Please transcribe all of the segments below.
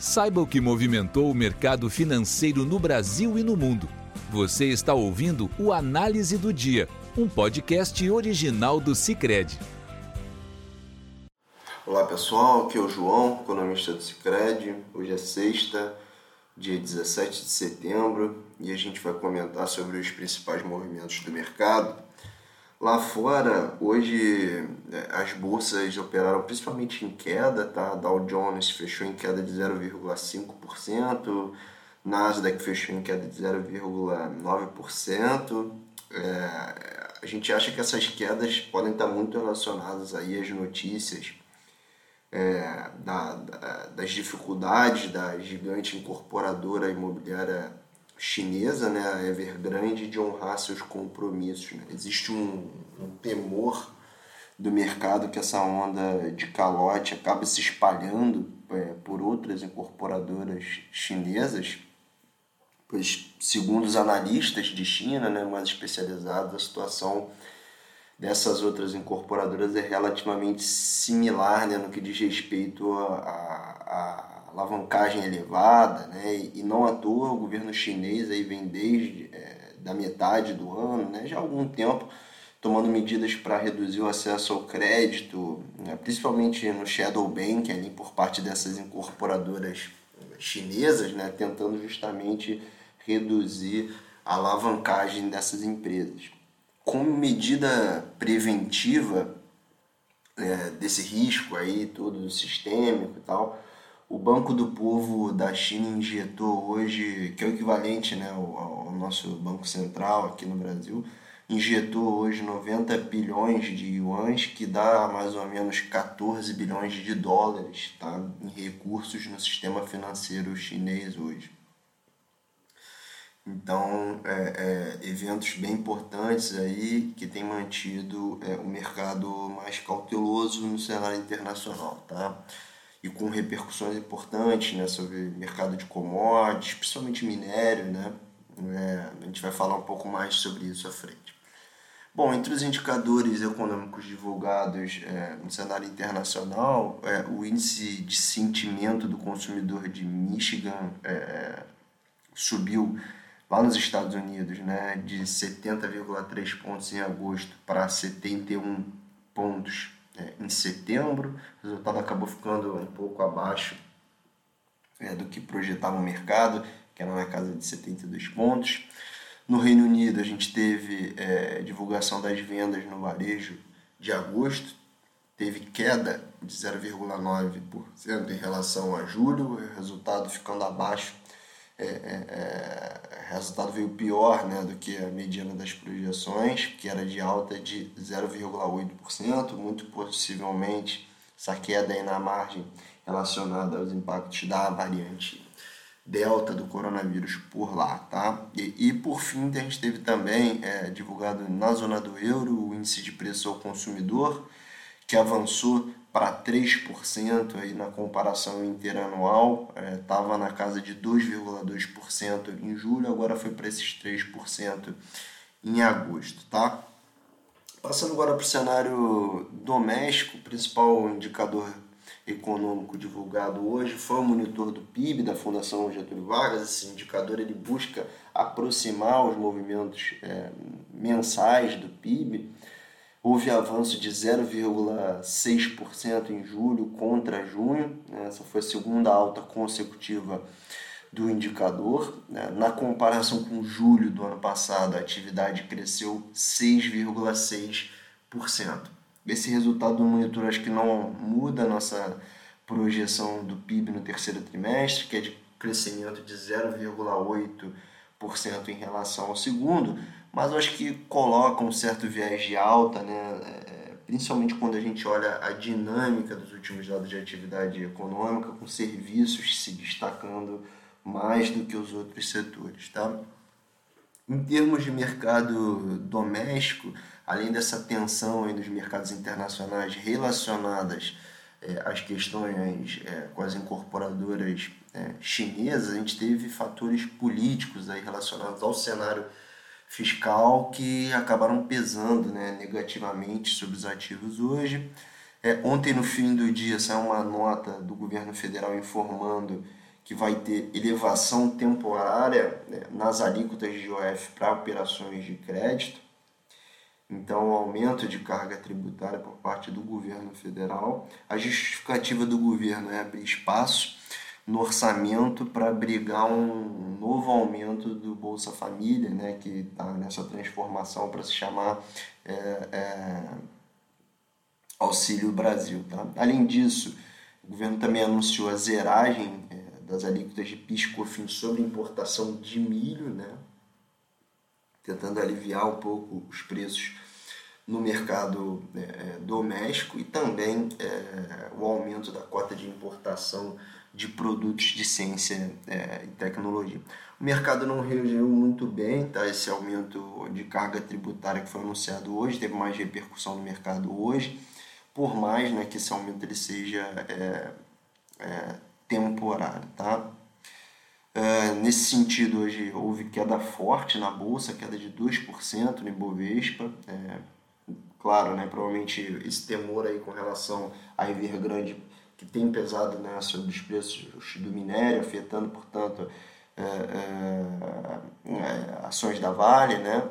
Saiba o que movimentou o mercado financeiro no Brasil e no mundo. Você está ouvindo o Análise do Dia, um podcast original do Cicred. Olá pessoal, aqui é o João, economista do Cicred. Hoje é sexta, dia 17 de setembro, e a gente vai comentar sobre os principais movimentos do mercado. Lá fora, hoje é, as bolsas operaram principalmente em queda, tá? Dow Jones fechou em queda de 0,5%, Nasdaq fechou em queda de 0,9%. É, a gente acha que essas quedas podem estar muito relacionadas aí às notícias é, da, da, das dificuldades da gigante incorporadora imobiliária chinesa, né, a Evergrande, de honrar seus compromissos. Né? Existe um, um, temor do mercado que essa onda de calote acabe se espalhando é, por outras incorporadoras chinesas, pois, segundo os analistas de China, né, mais especializados, a situação dessas outras incorporadoras é relativamente similar né, no que diz respeito a, a, a alavancagem elevada, né? E, não à toa o governo chinês aí vem desde é, da metade do ano, né? Já há algum tempo tomando medidas para reduzir o acesso ao crédito, né? principalmente no shadow bank ali por parte dessas incorporadoras chinesas, né? Tentando justamente reduzir a alavancagem dessas empresas. Como medida preventiva é, desse risco aí todo sistêmico e tal, o Banco do Povo da China injetou hoje, que é o equivalente né, ao, nosso Banco Central aqui no Brasil, injetou hoje 90 bilhões de yuans, que dá mais ou menos 14 bilhões de dólares tá, em recursos no sistema financeiro chinês hoje. Então, é, é, eventos bem importantes aí que têm mantido é, o mercado mais cauteloso no cenário internacional, tá? E com repercussões importantes né, sobre mercado de commodities, principalmente minério, né? É, a gente vai falar um pouco mais sobre isso à frente. Bom, entre os indicadores econômicos divulgados é, no cenário internacional, é, o índice de sentimento do consumidor de Michigan é, subiu lá nos Estados Unidos né, de 70,3 pontos em agosto para 71 pontos é, em setembro. O resultado acabou ficando um pouco abaixo é, do que projetava o mercado, que era na casa de 72 pontos. No Reino Unido, a gente teve é, divulgação das vendas no varejo de agosto, teve queda de 0,9% em relação a julho, o resultado ficando abaixo é, é, é, resultado veio pior né, do que a mediana das projeções, que era de alta de 0,8%, muito possivelmente essa queda aí na margem relacionada aos impactos da variante delta do coronavírus por lá, tá? E, e por fim a gente teve também é, divulgado na zona do euro o índice de preço ao consumidor que avançou para 3% aí na comparação interanual, estava é, na casa de 2,2% em julho, agora foi para esses 3% em agosto, tá? Passando agora para o cenário doméstico, o principal indicador econômico divulgado hoje foi o monitor do PIB da Fundação Getúlio Vargas. Esse indicador ele busca aproximar os movimentos é, mensais do PIB Houve avanço de 0,6% em julho contra junho, né? essa foi a segunda alta consecutiva do indicador. Né? Na comparação com julho do ano passado, a atividade cresceu 6,6%. Esse resultado do monitor acho que não muda a nossa projeção do PIB no terceiro trimestre, que é de crescimento de 0,8% em relação ao segundo, mas eu acho que coloca um certo viés de alta, né? É, principalmente quando a gente olha a dinâmica dos últimos dados de atividade econômica, com serviços se destacando mais do que os outros setores. Tá? Em termos de mercado doméstico, além dessa tensão aí dos mercados internacionais relacionadas é, às questões é, com as incorporadoras é, chinesas, a gente teve fatores políticos aí relacionados ao cenário fiscal que acabaram pesando né, negativamente sobre os ativos hoje. É, ontem, no fim do dia, saiu uma nota do governo federal informando que vai ter elevação temporária né, nas alíquotas de IOF para operações de crédito. Então, aumento de carga tributária por parte do governo federal. A justificativa do governo é abrir espaço no orçamento para abrigar um novo aumento do Bolsa Família, né, que está nessa transformação para se chamar é, é, Auxílio Brasil. Tá? Além disso, o governo também anunciou a zeragem é, das alíquotas de PIS e COFINS sobre importação de milho, né? tentando aliviar um pouco os preços no mercado é, é, doméstico e também é, o aumento da cota de importação de produtos de ciência é, e tecnologia. O mercado não reagiu muito bem, tá? esse aumento de carga tributária que foi anunciado hoje, teve mais repercussão no mercado hoje, por mais né, que esse aumento ele seja é, é, temporário. Tá? É, nesse sentido, hoje houve queda forte na bolsa, queda de 2% no Ibovespa. É, claro, né, provavelmente esse temor aí com relação a Evergrande que tem pesado né, sobre os preços do minério, afetando, portanto, é, é, é, ações da Vale. Né?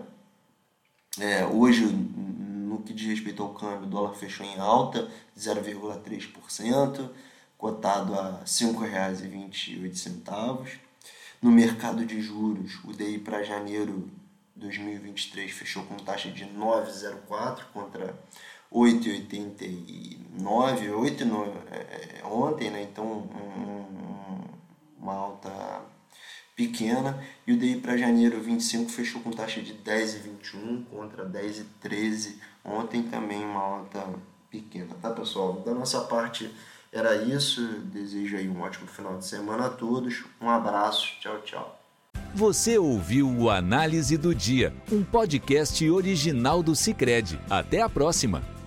É, hoje, no que diz respeito ao câmbio, o dólar fechou em alta, 0,3%, cotado a R$ 5,28. No mercado de juros, o DI para janeiro 2023 fechou com taxa de 9,04 contra 8,89, 8 no, é, ontem, né? então um, uma alta pequena. E o DI para janeiro 25 fechou com taxa de 10,21 contra 10,13 ontem, também uma alta pequena, tá pessoal? Da nossa parte era isso. Desejo aí um ótimo final de semana a todos. Um abraço, tchau, tchau. Você ouviu o Análise do Dia, um podcast original do Cicred. Até a próxima!